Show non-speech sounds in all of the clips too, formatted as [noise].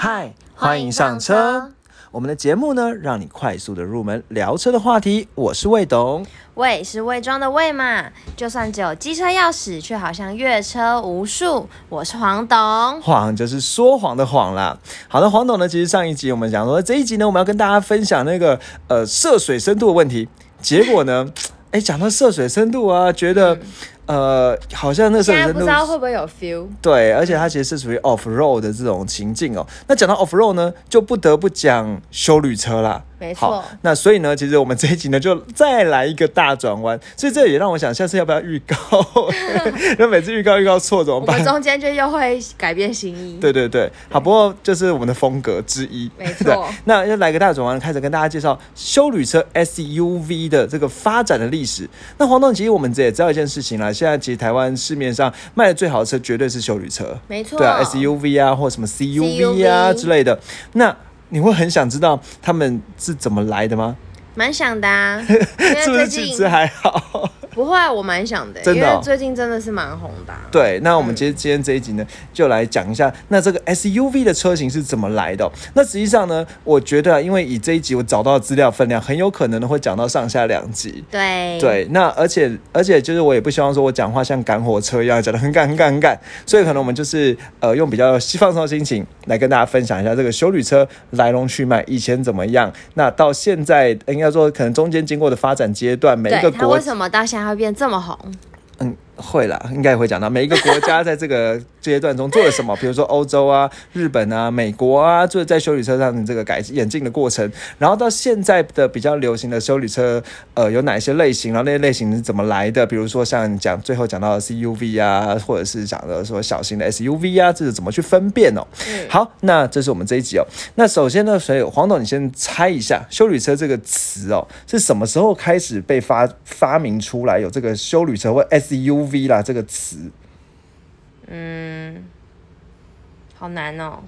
嗨，欢迎上车。我们的节目呢，让你快速的入门聊车的话题。我是魏董，魏是魏装的魏嘛，就算只有机车钥匙，却好像越车无数。我是黄董，谎就是说谎的谎啦。好的，黄董呢，其实上一集我们讲说，这一集呢，我们要跟大家分享那个呃涉水深度的问题。结果呢，[laughs] 哎，讲到涉水深度啊，觉得。呃，好像那时候不知道会不会有 feel。对，而且它其实是属于 off road 的这种情境哦。那讲到 off road 呢，就不得不讲修旅车啦。没错，那所以呢，其实我们这一集呢，就再来一个大转弯。所以这也让我想，下次要不要预告？[laughs] 那每次预告预告错怎么办？我们中间就又会改变心意。对对对，好，不过就是我们的风格之一。没错，那要来个大转弯，开始跟大家介绍修旅车 SUV 的这个发展的历史。那黄董，其实我们也知道一件事情啦，现在其实台湾市面上卖的最好的车绝对是修旅车。没错，对啊，SUV 啊，或什么 CUV 啊之类的。那你会很想知道他们是怎么来的吗？蛮想的啊，[laughs] 是不是其实还好？不会，我蛮想的，因为最近真的是蛮红的。对，那我们其实今天这一集呢，就来讲一下，那这个 SUV 的车型是怎么来的。那实际上呢，我觉得啊，因为以这一集我找到的资料分量，很有可能呢会讲到上下两集。对对，那而且而且就是我也不希望说我讲话像赶火车一样讲的很赶很赶很赶，所以可能我们就是呃用比较放松的心情来跟大家分享一下这个修旅车来龙去脉，以前怎么样，那到现在应该说可能中间经过的发展阶段，每一个国为什么到现在。会变这么红？嗯。会啦，应该也会讲到每一个国家在这个阶段中做了什么，比如说欧洲啊、日本啊、美国啊，就是在修理车上的这个改演进的过程。然后到现在的比较流行的修理车，呃，有哪一些类型？然后那些类型是怎么来的？比如说像讲最后讲到的 CUV 啊，或者是讲的说小型的 SUV 啊，这是怎么去分辨哦？好，那这是我们这一集哦。那首先呢，所以黄董，你先猜一下“修理车”这个词哦，是什么时候开始被发发明出来？有这个修理车或 SUV？V 啦这个词，嗯，好难哦。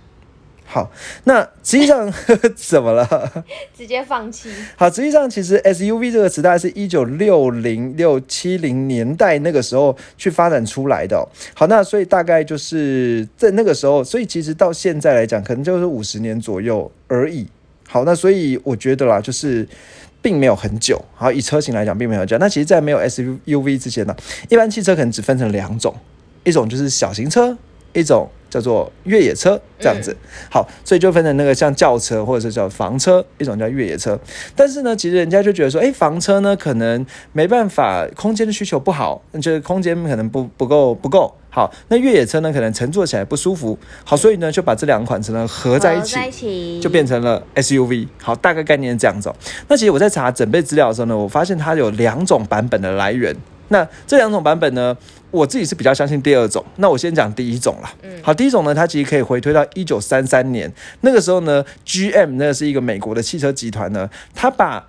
好，那实际上 [laughs] 怎么了？直接放弃。好，实际上其实 SUV 这个词大概是一九六零六七零年代那个时候去发展出来的。好，那所以大概就是在那个时候，所以其实到现在来讲，可能就是五十年左右而已。好，那所以我觉得啦，就是。并没有很久，好，以车型来讲，并没有很久。那其实，在没有 SUV 之前呢，一般汽车可能只分成两种，一种就是小型车，一种叫做越野车，这样子。好，所以就分成那个像轿车或者是叫房车，一种叫越野车。但是呢，其实人家就觉得说，哎，房车呢可能没办法，空间的需求不好，就是空间可能不不够不够。好，那越野车呢，可能乘坐起来不舒服。好，所以呢，就把这两款车呢合在一起，就变成了 SUV。好，大概概念是这样子。那其实我在查准备资料的时候呢，我发现它有两种版本的来源。那这两种版本呢，我自己是比较相信第二种。那我先讲第一种啦。嗯，好，第一种呢，它其实可以回推到一九三三年，那个时候呢，GM 那是一个美国的汽车集团呢，它把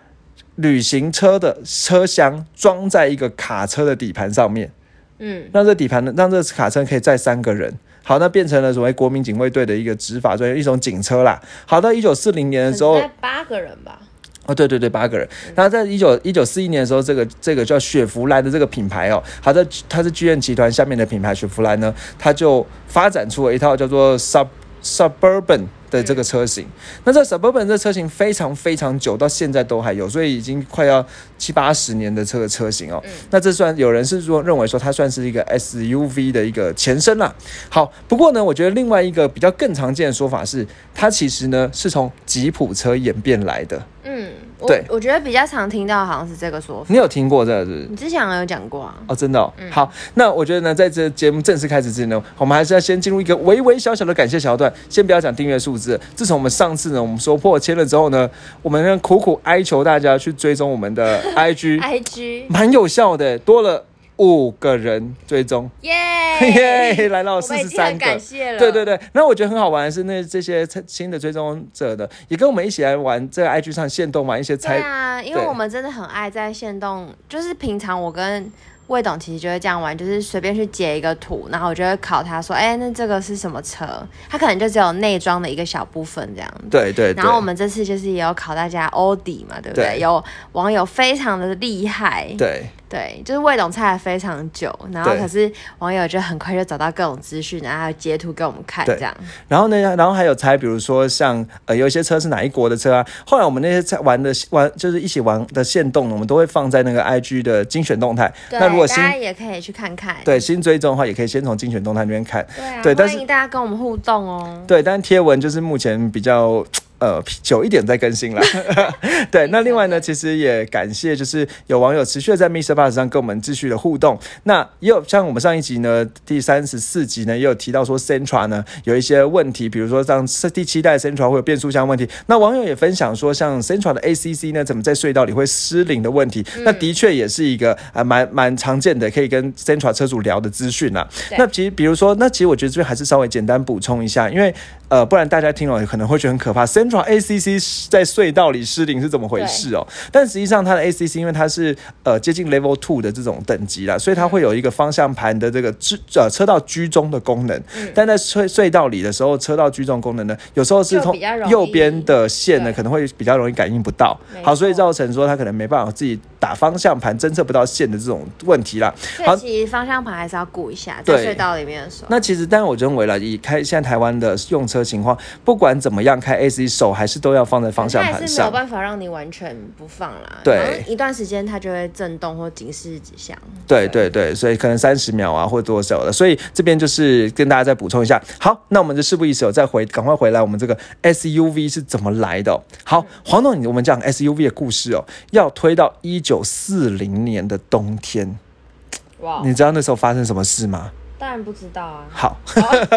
旅行车的车厢装在一个卡车的底盘上面。嗯，让这底盘呢，让这卡车可以载三个人。好，那变成了所谓国民警卫队的一个执法专用一种警车啦。好，到一九四零年的时候，八个人吧。哦，对对对，八个人。那在一九一九四一年的时候，这个这个叫雪佛兰的这个品牌哦，好在，它是剧院集团下面的品牌雪佛兰呢，它就发展出了一套叫做 Sub Suburban。的这个车型，那这 Suburban 这车型非常非常久，到现在都还有，所以已经快要七八十年的这个车型哦。那这算有人是说认为说它算是一个 SUV 的一个前身啦。好，不过呢，我觉得另外一个比较更常见的说法是，它其实呢是从吉普车演变来的。嗯。对，我觉得比较常听到好像是这个说法。你有听过这个是？你之前有讲过啊？哦，真的。哦。好，那我觉得呢，在这节目正式开始之前呢，我们还是要先进入一个微微小小的感谢桥段。先不要讲订阅数字，自从我们上次呢，我们说破千了之后呢，我们苦苦哀求大家去追踪我们的 IG，IG [laughs] 蛮有效的，多了。五个人追踪，耶 [laughs] 耶，来到四十三个，对对对。那我觉得很好玩的是，那这些新的追踪者的也跟我们一起来玩这个 IG 上限动玩一些猜。对啊，因为我们真的很爱在线动，就是平常我跟魏董其实就会这样玩，就是随便去截一个图，然后我就会考他说，哎，那这个是什么车？他可能就只有内装的一个小部分这样。对对。然后我们这次就是也有考大家欧迪嘛，对不对？有网友非常的厉害。对。对，就是魏董猜了非常久，然后可是网友就很快就找到各种资讯，然后还有截图给我们看，对这样。然后呢，然后还有猜，比如说像呃有一些车是哪一国的车啊？后来我们那些猜玩的玩就是一起玩的线动呢，我们都会放在那个 IG 的精选动态。那如果新大家也可以去看看。对新追踪的话，也可以先从精选动态那边看。对啊，对但是欢迎大家跟我们互动哦。对，但贴文就是目前比较。呃，久一点再更新了。[laughs] 对，那另外呢，其实也感谢，就是有网友持续的在 Mr. Bus 上跟我们继续的互动。那也有像我们上一集呢，第三十四集呢，也有提到说 Centra 呢有一些问题，比如说像第七代 Centra 会有变速箱问题。那网友也分享说，像 Centra 的 ACC 呢，怎么在隧道里会失灵的问题。那的确也是一个啊蛮蛮常见的，可以跟 Centra 车主聊的资讯啦。那其实比如说，那其实我觉得这边还是稍微简单补充一下，因为呃，不然大家听了可能会觉得很可怕。Central ACC 在隧道里失灵是怎么回事哦？但实际上它的 ACC 因为它是呃接近 Level Two 的这种等级啦，所以它会有一个方向盘的这个居呃车道居中的功能。嗯但在隧隧道里的时候，车道居中功能呢，有时候是就从比较容易右边的线呢可能会比较容易感应不到，好，所以造成说它可能没办法自己打方向盘侦测不到线的这种问题啦。所以其实方向盘还是要顾一下，在隧道里面的时候。那其实，但我认为了，以开现在台湾的用车情况，不管怎么样开 AC 手还是都要放在方向盘上还是没有上。办法让你完全不放啦。对一段时间它就会震动或警示指向。对对对，所以可能三十秒啊，或多少的，所以这边就是跟大家再补充一下。好，那我们就事不宜迟哦，再回赶快回来，我们这个 SUV 是怎么来的哦、好，黄总，你我们讲 SUV 的故事哦，要推到一九四零年的冬天，哇，你知道那时候发生什么事吗？当然不知道啊。好，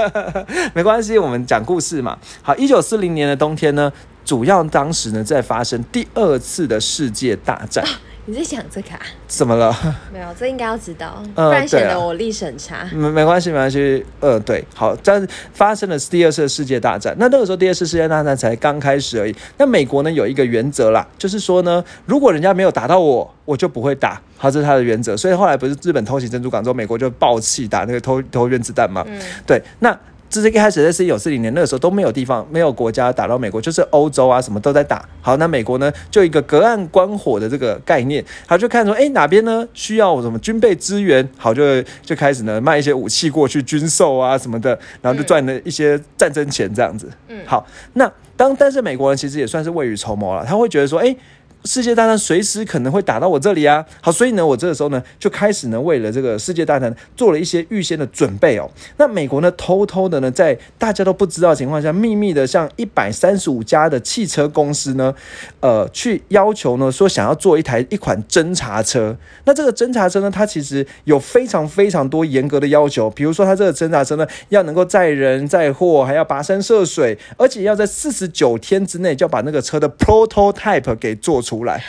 [laughs] 没关系，我们讲故事嘛。好，一九四零年的冬天呢，主要当时呢在发生第二次的世界大战。你在想这个啊？怎么了？没有，这应该要知道，呃不然显得我历史很差。没没关系，没关系。呃，对，好，但是发生了第二次世界大战。那那个时候第二次世界大战才刚开始而已。那美国呢有一个原则啦，就是说呢，如果人家没有打到我，我就不会打。好，这是他的原则。所以后来不是日本偷袭珍珠港之后，美国就爆气打那个偷偷原子弹嘛？嗯，对，那这是一开始在一九四零年那个时候都没有地方、没有国家打到美国，就是欧洲啊什么都在打。好，那美国呢就一个隔岸观火的这个概念，他就看说，哎哪边呢需要什么军备资源，好就就开始呢卖一些武器过去军售啊什么的，然后就赚了一些战争钱这样子。嗯好，那当但是美国人其实也算是未雨绸缪了，他会觉得说，哎。世界大战随时可能会打到我这里啊！好，所以呢，我这个时候呢就开始呢为了这个世界大战做了一些预先的准备哦。那美国呢偷偷的呢在大家都不知道的情况下，秘密的向一百三十五家的汽车公司呢，呃，去要求呢说想要做一台一款侦察车。那这个侦察车呢，它其实有非常非常多严格的要求，比如说它这个侦察车呢要能够载人载货，还要跋山涉水，而且要在四十九天之内就要把那个车的 prototype 给做出来。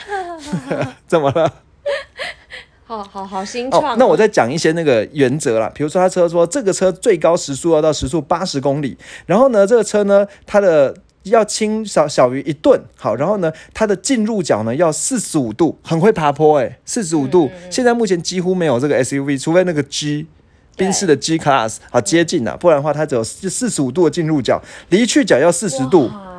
[laughs] 怎么了？好好好新创、哦，那我再讲一些那个原则啦，比如说他车说这个车最高时速要到时速八十公里，然后呢，这个车呢，它的要轻少小于一吨，好，然后呢，它的进入角呢要四十五度，很会爬坡诶、四十五度，现在目前几乎没有这个 SUV，除非那个 G。宾士的 G Class 好接近啊，不然的话它只有四十五度的进入角，离去角要四十度，哇，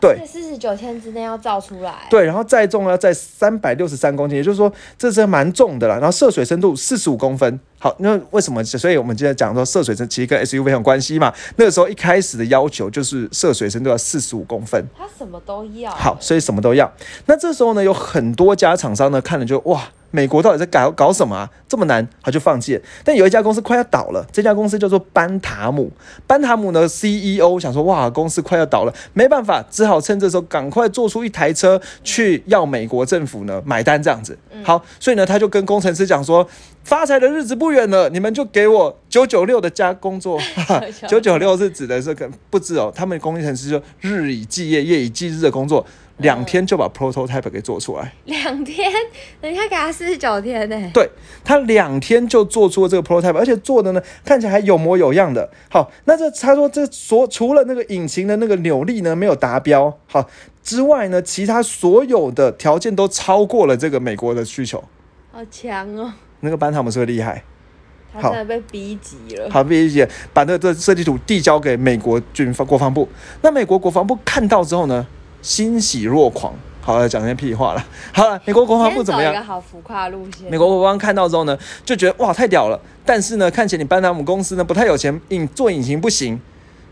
对，四十九天之内要造出来。，对，然后载重要在三百六十三公斤，也就是说这车蛮重的啦。然后涉水深度四十五公分。好，那为什么？所以我们今天讲说涉水深其实跟 SUV 很有关系嘛。那个时候一开始的要求就是涉水深度要四十五公分。它什么都要。好，所以什么都要。那这时候呢，有很多家厂商呢看了就哇，美国到底在搞搞什么啊？这么难，他就放弃了。但有一家公司快要倒了，这家公司叫做班塔姆。班塔姆呢 CEO 想说哇，公司快要倒了，没办法，只好趁这时候赶快做出一台车去要美国政府呢买单这样子。好，所以呢，他就跟工程师讲说。发财的日子不远了，你们就给我九九六的加工作。[laughs] 九九六是指的是跟不止哦，他们工程师就日以继夜、夜以继日的工作，两天就把 prototype 给做出来。两天，人家给他四十九天呢、对他两天就做出了这个 prototype，而且做的呢看起来还有模有样的。好，那这他说这所除了那个引擎的那个扭力呢没有达标，好之外呢，其他所有的条件都超过了这个美国的需求。好强哦！那个班他们是不是厉害？好他真的被逼急了。好，逼急把那个设计图递交给美国军方国防部。那美国国防部看到之后呢，欣喜若狂。好了，讲些屁话了。[laughs] 好了，美国国防部怎么样？一个？好浮夸路线。美国国防看到之后呢，就觉得哇太屌了，但是呢，看起来你班达姆公司呢不太有钱，引做引擎不行，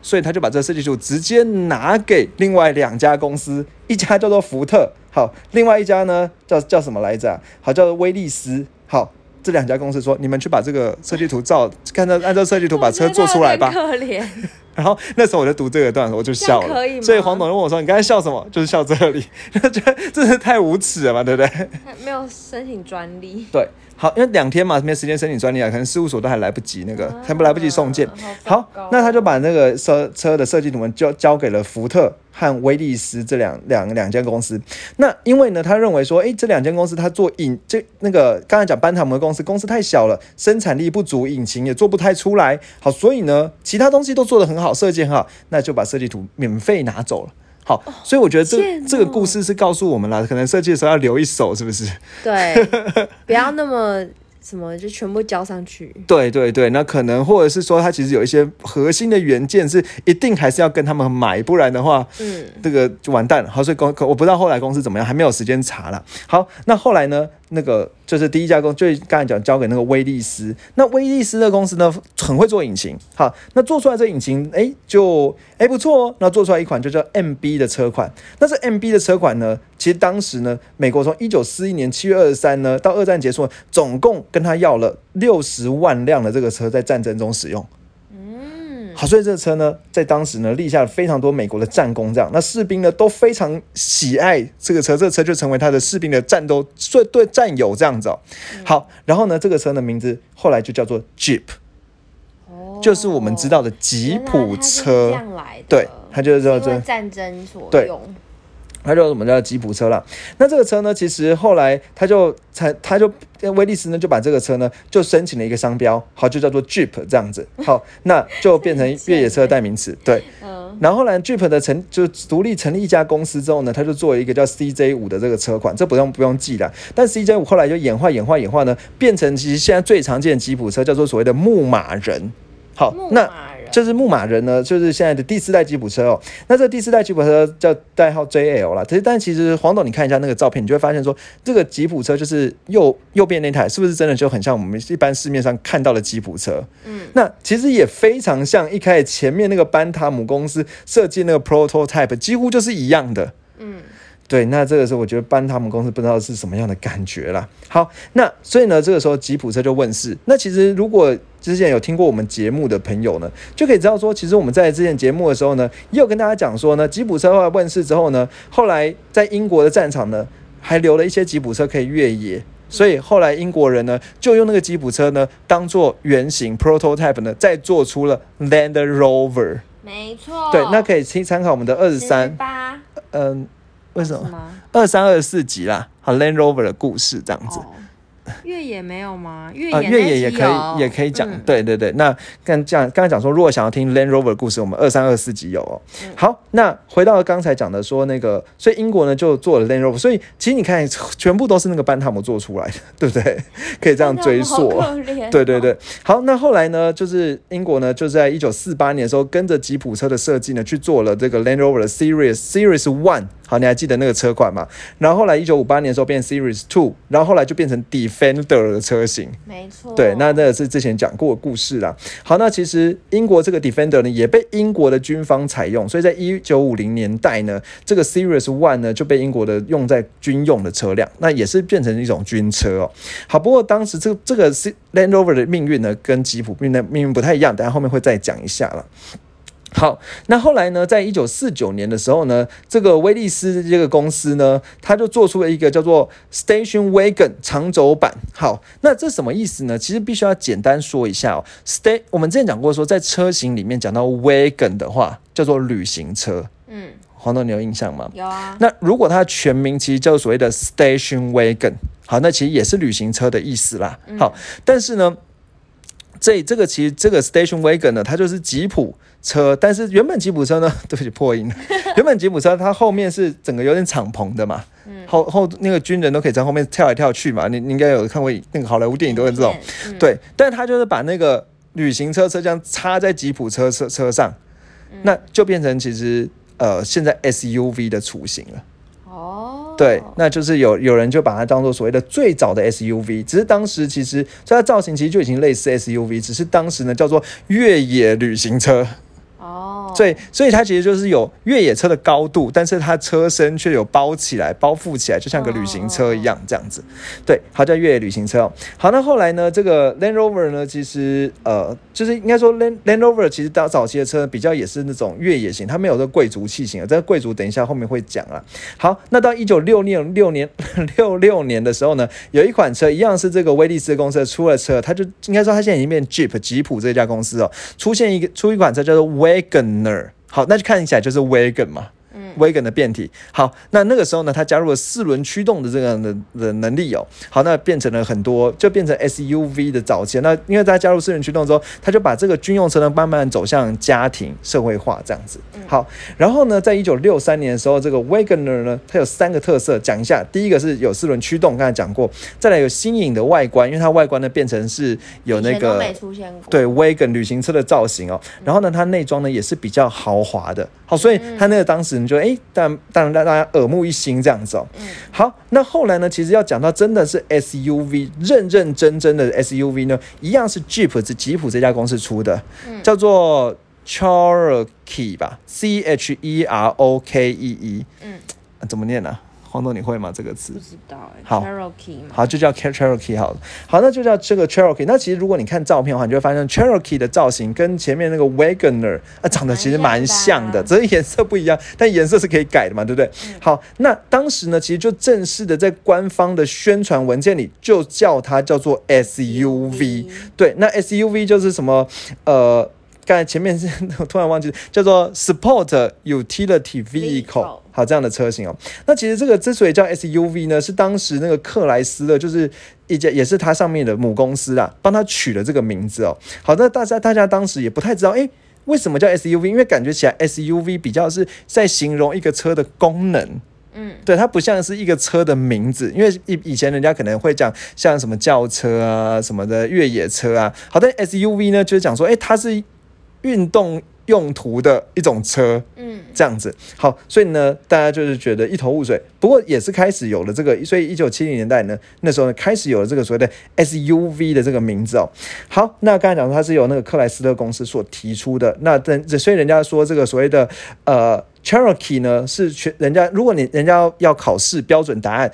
所以他就把这个设计图直接拿给另外两家公司，一家叫做福特，好，另外一家呢叫叫什么来着啊？好，叫做威利斯，好。这两家公司说：“你们去把这个设计图照，看照按照设计图把车做出来吧。”可怜。然后那时候我就读这个段子，我就笑了。可以。吗所以黄董就问我说：“你刚才笑什么？”就是笑这里，就觉得真是太无耻了嘛，对不对？[laughs] 没有申请专利。对，好，因为两天嘛，没时间申请专利啊，可能事务所都还来不及那个，还不来不及送件。好那他就把那个车车的设计图呢交交给了福特和威利斯这两两两间公司。那因为呢，他认为说，诶，这两间公司他做引这那个刚才讲班塔姆的公司，公司太小了，生产力不足，引擎也做不太出来。好，所以呢，其他东西都做得很好，设计很好，那就把设计图免费拿走了。好，所以我觉得这哦这个故事是告诉我们了，可能设计的时候要留一手，是不是？对，[laughs] 不要那么什么，就全部交上去。对对对，那可能或者是说，他其实有一些核心的元件是一定还是要跟他们买，不然的话，嗯，这个就完蛋了。好，所以公我不知道后来公司怎么样，还没有时间查了。好，那后来呢？那个就是第一家公，就刚才讲交给那个威利斯。那威利斯的公司呢，很会做引擎。好，那做出来这引擎，哎，就哎不错哦。那做出来一款就叫 MB 的车款。那这 MB 的车款呢，其实当时呢，美国从一九四一年七月二十三呢到二战结束，总共跟他要了六十万辆的这个车在战争中使用。嗯，好，所以这个车呢，在当时呢立下了非常多美国的战功，这样，那士兵呢都非常喜爱这个车，这个车就成为他的士兵的战斗最对战友这样子哦。好，然后呢，这个车的名字后来就叫做 Jeep，哦就是我们知道的吉普车。对，它就是叫这因为战争所对用。它叫什么叫吉普车了。那这个车呢，其实后来他就才他就威利斯呢就把这个车呢就申请了一个商标，好，就叫做 Jeep 这样子。好，那就变成越野车的代名词，对。[laughs] 嗯，然后后来 Jeep 的成就独立成立一家公司之后呢，他就做了一个叫 CJ 五的这个车款，这不用不用记了。但 CJ 五后来就演化演化演化呢，变成其实现在最常见的吉普车叫做所谓的牧马人。好，那就是牧马人呢，就是现在的第四代吉普车哦。那这第四代吉普车叫代号 JL 啦。其实，但其实黄董，你看一下那个照片，你就会发现说，这个吉普车就是右右边那台，是不是真的就很像我们一般市面上看到的吉普车？嗯，那其实也非常像一开始前面那个班塔姆公司设计那个 prototype，几乎就是一样的。嗯，对，那这个时候我觉得搬他们公司不知道是什么样的感觉啦。好，那所以呢，这个时候吉普车就问世。那其实如果之前有听过我们节目的朋友呢，就可以知道说，其实我们在之前节目的时候呢，也有跟大家讲说呢，吉普车后来问世之后呢，后来在英国的战场呢，还留了一些吉普车可以越野。所以后来英国人呢，就用那个吉普车呢当做原型 prototype 呢，再做出了 Land Rover。没错。对，那可以参参考我们的二十三，八，嗯，为什么？二三二四集啦，好 Land Rover 的故事这样子。哦，越野没有吗？越啊，野越野也可以，也可以讲，嗯对对对。那刚讲刚才讲说，如果想要听 Land Rover 的故事，我们二三二四集有哦。嗯好，那回到刚才讲的说那个，所以英国呢就做了 Land Rover，所以其实你看，全部都是那个班塔姆做出来的，[laughs] 对不对？可以这样追溯对对对，好，那后来呢，就是英国呢，就在一九四八年的时候，跟着吉普车的设计呢，去做了这个 Land Rover 的 Series Series One。好，你还记得那个车款吗？然后后来一九五八年的时候变 Series Two，然后后来就变成 Defender 的车型。没错。对，那那个是之前讲过的故事啦。好，那其实英国这个 Defender 呢，也被英国的军方采用，所以在一九五零年代呢，这个 Series One 呢就被英国的用在军用的车辆，那也是变成一种军车哦。好，不过当时这这个是 Land Rover 的命运呢，跟吉普命的命运不太一样，等下后面会再讲一下了。好，那后来呢，在一九四九年的时候呢，这个威利斯这个公司呢，它就做出了一个叫做 Station Wagon 长轴版。好，那这什么意思呢？其实必须要简单说一下哦。Sta 我们之前讲过说，在车型里面讲到 wagon 的话，叫做旅行车。嗯，黄豆，你有印象吗？有啊。那如果它的全名其实叫所谓的 station wagon，好，那其实也是旅行车的意思啦。好，但是呢，这这个其实这个 station wagon 呢，它就是吉普车，但是原本吉普车呢，[laughs] 对不起破音了，原本吉普车它后面是整个有点敞篷的嘛，后后那个军人都可以在后面跳来跳去嘛，你你应该有看过那个好莱坞电影都会这种，嗯，对，但他就是把那个旅行车车厢插在吉普车车车上，那就变成其实呃现在 SUV 的雏形了。哦，对，那就是有有人就把它当做所谓的最早的 SUV，只是当时其实所以它造型其实就已经类似 SUV，只是当时呢叫做越野旅行车。哦，所以，所以它其实就是有越野车的高度，但是它车身却有包起来、包覆起来，就像个旅行车一样这样子。对，它叫越野旅行车哦。好，那后来呢，这个 Land Rover 呢，其实呃，就是应该说 Land Land Rover 其实到早期的车比较也是那种越野型，它没有这贵族气型啊。这个贵族等一下后面会讲啊。好，那到一九六六六年 [laughs] 六六年的时候呢，有一款车一样是这个威利斯公司出了车，它就应该说它现在已经变 Jeep 吉普这家公司哦，出现一个出一款车叫做那。好，那就看一下就是 Wagon 嘛。Wagon 的变体，好，那那个时候呢，它加入了四轮驱动的这个的的能力哦，好，那变成了很多，就变成 SUV 的早期。那因为它加入四轮驱动之后，它就把这个军用车呢慢慢走向家庭社会化这样子。好，然后呢，在一九六三年的时候，这个 Wagoner 呢，它有三个特色，讲一下。第一个是有四轮驱动，刚才讲过，再来有新颖的外观，因为它外观呢变成是有那个对 Wagon 旅行车的造型哦。然后呢，它内装呢也是比较豪华的。好，所以他那个当时你就哎，当当然让大家耳目一新这样子哦。好，那后来呢，其实要讲到真的是 SUV 认认真真的 SUV 呢，一样是 Jeep 是吉普这家公司出的，叫做 Cherokee 吧，C H E R O K E E，嗯，怎么念呢？黄豆你会吗？这个词不知道哎。好，Cherokee 好，就叫 Cherokee 好了。好，那就叫这个 Cherokee。那其实如果你看照片的话，你就会发现 Cherokee 的造型跟前面那个 Wagoner 啊长得其实蛮像的，只是颜色不一样，但颜色是可以改的嘛，对不对？好，那当时呢，其实就正式的在官方的宣传文件里就叫它叫做 SUV。对，那 SUV 就是什么？呃。刚才前面是我突然忘记，叫做 Support Utility Vehicle，好这样的车型哦。那其实这个之所以叫 SUV 呢，是当时那个克莱斯勒，就是一家也是它上面的母公司啊，帮他取了这个名字哦。好，那大家大家当时也不太知道，哎，为什么叫 SUV？因为感觉起来 SUV 比较是在形容一个车的功能。嗯，对，它不像是一个车的名字，因为以以前人家可能会讲像什么轿车啊、什么的越野车啊。好的，SUV 呢就是讲说，哎，它是。运动用途的一种车，嗯，这样子好，所以呢，大家就是觉得一头雾水。不过也是开始有了这个，所以一九七零年代呢，那时候呢开始有了这个所谓的 SUV 的这个名字哦。好，那刚才讲说它是由那个克莱斯勒公司所提出的，那等所以人家说这个所谓的呃 Cherokee 呢是全人家，如果你人家要考试标准答案。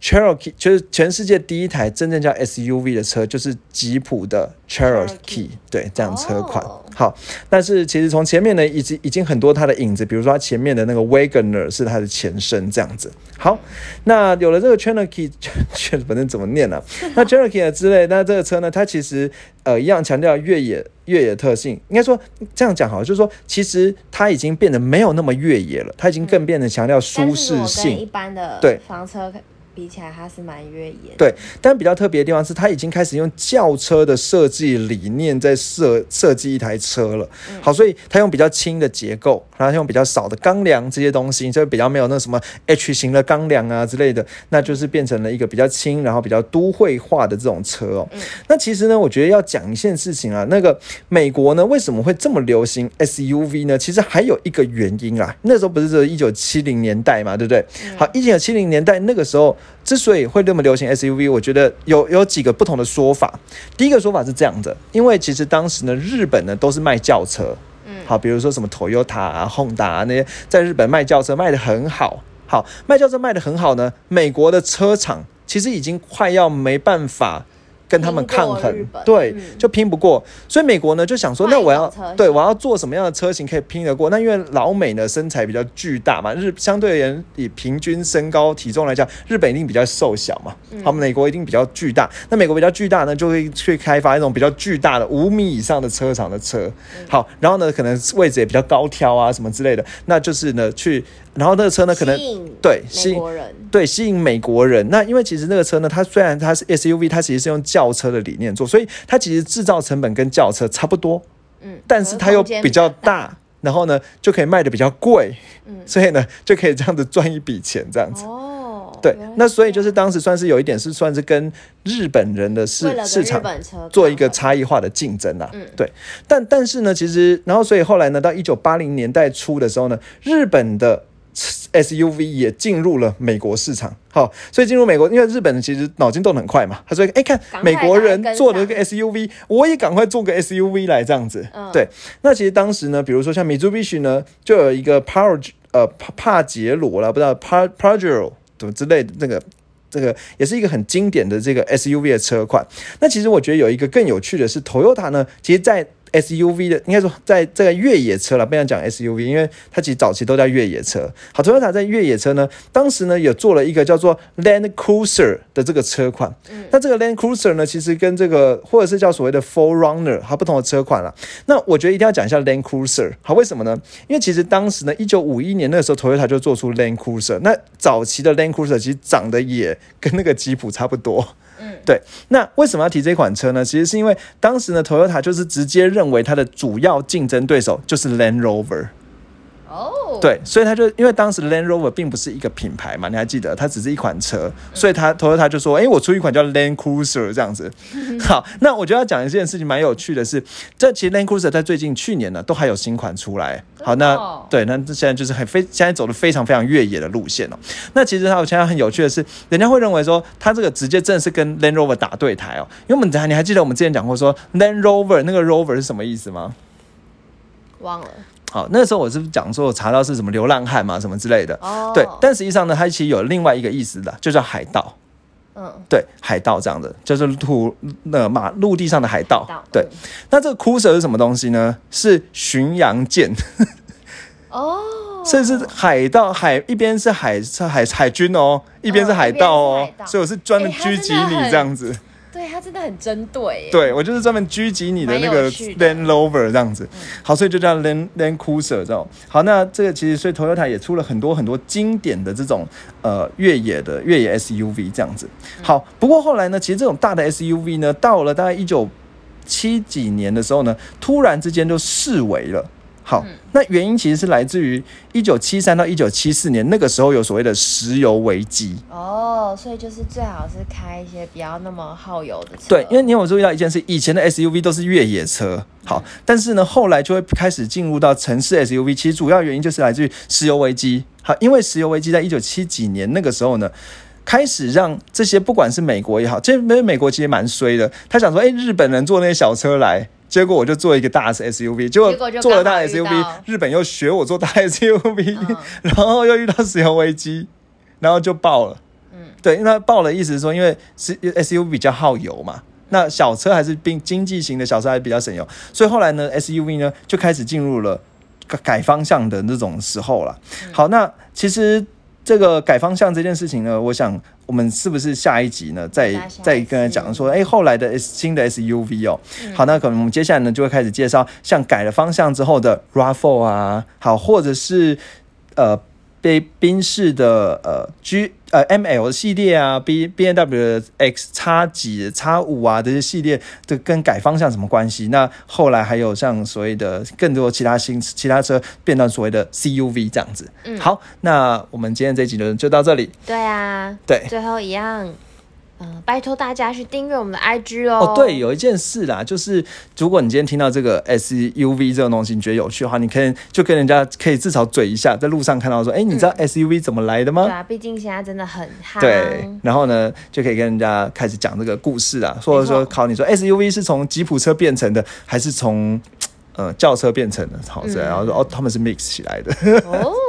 Cherokee 就是全世界第一台真正叫 SUV 的车，就是吉普的 Cherokee，对，这样车款。好，但是其实从前面呢，已经已经很多它的影子，比如说它前面的那个 Wagoner 是它的前身，这样子。好，那有了这个 Cherokee，[laughs] 反正怎么念呢？那 Cherokee 之类，那这个车呢，它其实呃一样强调越野越野特性。应该说这样讲好，就是说其实它已经变得没有那么越野了，它已经更变得强调舒适性。一般的对房车。比起来，它是蛮越野。对，但比较特别的地方是，它已经开始用轿车的设计理念在设设计一台车了。好，所以它用比较轻的结构，然后用比较少的钢梁这些东西，就比较没有那什么 H 型的钢梁啊之类的，那就是变成了一个比较轻，然后比较都会化的这种车哦。那其实呢，我觉得要讲一件事情啊，那个美国呢为什么会这么流行 SUV 呢？其实还有一个原因啊，那时候不是说一九七零年代嘛，对不对？好，一九七零年代那个时候。之所以会那么流行 SUV，我觉得有有几个不同的说法。第一个说法是这样的，因为其实当时呢，日本呢都是卖轿车，嗯，好，比如说什么 Toyota 啊、Honda 啊那些，在日本卖轿车卖的很好，好，卖轿车卖的很好呢，美国的车厂其实已经快要没办法。跟他们抗衡，对，就拼不过，所以美国呢就想说，那我要对我要做什么样的车型可以拼得过？那因为老美呢身材比较巨大嘛，日相对而言以平均身高体重来讲，日本一定比较瘦小嘛，好，美国一定比较巨大。那美国比较巨大呢，就会去开发一种比较巨大的五米以上的车长的车，好，然后呢可能位置也比较高挑啊什么之类的，那就是呢去。然后那个车呢，可能对吸引对吸引美国人。那因为其实那个车呢，它虽然它是 SUV，它其实是用轿车的理念做，所以它其实制造成本跟轿车差不多。嗯，但是它又比较大，然后呢就可以卖的比较贵。嗯，所以呢就可以这样子赚一笔钱，这样子。哦，对，那所以就是当时算是有一点是算是跟日本人的市市场做一个差异化的竞争啊。嗯，对。但但是呢，其实然后所以后来呢，到一九八零年代初的时候呢，日本的 SUV 也进入了美国市场。好，所以进入美国，因为日本人其实脑筋动得很快嘛，他说：“哎、看美国人做了一个 SUV，我也赶快做个 SUV 来这样子。嗯对，那其实当时呢，比如说像 Mitsubishi 呢，就有一个 Power 呃帕帕杰罗啦，不知道 Pa Pajero 怎么之类的那个。这个也是一个很经典的这个 SUV 的车款。那其实我觉得有一个更有趣的是，Toyota 呢，其实在 SUV 的应该说在这个越野车了，不想讲 SUV，因为它其实早期都叫越野车。好，Toyota 在越野车呢，当时呢也做了一个叫做 Land Cruiser 的这个车款。那这个 Land Cruiser 呢，其实跟这个或者是叫所谓的 Forerunner 它不同的车款了。那我觉得一定要讲一下 Land Cruiser，好，为什么呢？因为其实当时呢，一九五一年那个时候，Toyota 就做出 Land Cruiser。那早期的 Land Cruiser 其实长得也跟那个吉普差不多。对，那为什么要提这款车呢？其实是因为当时呢，Toyota 就是直接认为它的主要竞争对手就是 Land Rover。哦，对，所以他就因为当时 Land Rover 并不是一个品牌嘛，你还记得，它只是一款车，所以他 Toyota 就说，哎、我出一款叫 Land Cruiser 这样子。好，那我觉得要讲一件事情蛮有趣的是，这其实 Land Cruiser 在最近去年呢，都还有新款出来。好，那对，那这现在就是很非现在走的非常非常越野的路线哦。那其实它现在很有趣的是，人家会认为说，它这个直接真的是跟 Land Rover 打对台哦，因为我们你还记得我们之前讲过说 Land Rover 那个 Rover 是什么意思吗？忘了好，那时候我是不是讲说我查到是什么流浪汉嘛，什么之类的。哦，对，但实际上呢，它其实有另外一个意思的，就叫海盗。嗯，对，海盗这样的，就是土那马陆地上的海盗。海盗对嗯，那这个 cruiser 是什么东西呢？是巡洋舰，哦，[laughs] 甚至海盗海一边是海是海海军哦，一边是海盗哦所以我是专门狙击你这样子。对他真的很针对，对我就是专门狙击你的那个 Land Rover 这样子，好，所以就叫 Land Land Cruiser 这种。好，那这个其实所以 Toyota 也出了很多很多经典的这种呃越野的越野 SUV 这样子。好，不过后来呢，其实这种大的 SUV 呢，到了大概一九七几年的时候呢，突然之间就式微了。好，那原因其实是来自于一九七三到一九七四年那个时候有所谓的石油危机。哦，所以就是最好是开一些不要那么耗油的车，对，因为你有注意到一件事？以前的 SUV 都是越野车，好，但是呢，后来就会开始进入到城市 SUV。其实主要原因就是来自于石油危机。好，因为石油危机在一九七几年那个时候呢。开始让这些不管是美国也好，这美美国其实蛮衰的。他想说，哎、日本人坐那些小车来，结果我就做一个大 SUV，结果做了大 SUV，日本又学我做大 SUV，、嗯然后又遇到石油危机，然后就爆了。嗯，对，那爆的意思是说，因为是 SUV 比较耗油嘛，那小车还是并经济型的小车还比较省油，所以后来呢，SUV 呢就开始进入了改改方向的那种时候了。好，那其实这个改方向这件事情呢，我想我们是不是下一集呢，再再跟他讲说，哎，后来的新的 SUV 哦，好，那可能我们接下来呢就会开始介绍像改了方向之后的 RAV4 啊，好，或者是呃。被宾士的呃 G 呃 ML 系列啊，B B N W 的 X 叉几叉五啊这些系列，这跟改方向什么关系？那后来还有像所谓的更多其他新其他车变到所谓的 C U V 这样子。嗯好，那我们今天这一集就就到这里。对啊，对。最后一样，嗯、拜托大家去订阅我们的 IG 哦。哦，对，有一件事啦，就是如果你今天听到这个 SUV 这种东西，你觉得有趣的话，你可以就跟人家可以至少嘴一下，在路上看到说，哎，你知道 SUV 怎么来的吗？对啊，毕竟现在真的很夯。对，然后呢，就可以跟人家开始讲这个故事啊，或者说考你说 SUV 是从吉普车变成的，还是从呃轿车变成的？好，这样，然后说哦，他们是 mix 起来的。哦，[laughs]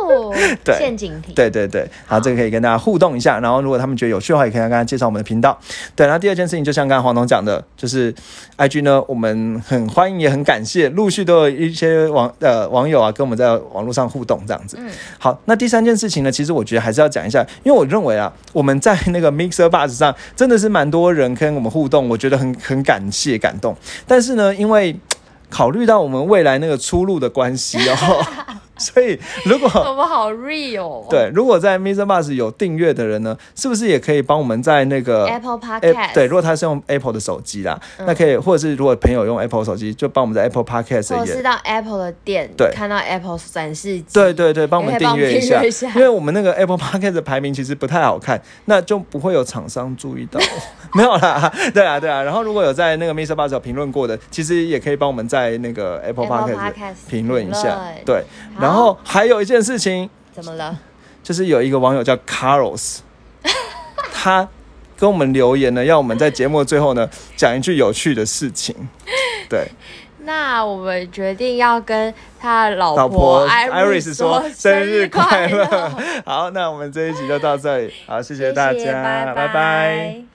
对陷阱题。对对对，好，这个可以跟大家互动一下。然后如果他们觉得有趣的话，也可以跟大家介绍我们的频道。对，然后第二件事情，就像刚刚黄总讲的，就是 IG 呢，我们很欢迎，也很感谢，陆续都有一些网呃网友啊，跟我们在网络上互动这样子。嗯，好，那第三件事情呢，其实我觉得还是要讲一下，因为我认为啊，我们在那个 Mixer Bus 上真的是蛮多人跟我们互动，我觉得很很感谢感动。但是呢，因为考虑到我们未来那个出路的关系哦，[laughs] 所以如果 [laughs] 我们好 real 哦。对，如果在 Mr. Bus 有订阅的人呢，是不是也可以帮我们在那个，Apple App- Podcast。对，如果他是用 Apple 的手机啦，嗯那可以，或者是如果朋友用 Apple 手机，就帮我们在 Apple Podcast 也。是到 Apple 的店，对看到 Apple 展示，对对对，帮我们订阅一下因为我们那个 Apple Podcast 的排名其实不太好看，那就不会有厂商注意到。[laughs] 没有啦，对啊对啊。然后如果有在那个 Mr. Bus 有评论过的，其实也可以帮我们在那个 Apple Podcast 评论一下。对，好然后还有一件事情，怎么了？就是有一个网友叫 Carlos，[laughs] 他跟我们留言呢，要我们在节目最后呢讲一句有趣的事情。对，那我们决定要跟他老老婆 Iris 说生日快乐。[laughs] 好，那我们这一集就到这里，好，谢谢大家，拜拜拜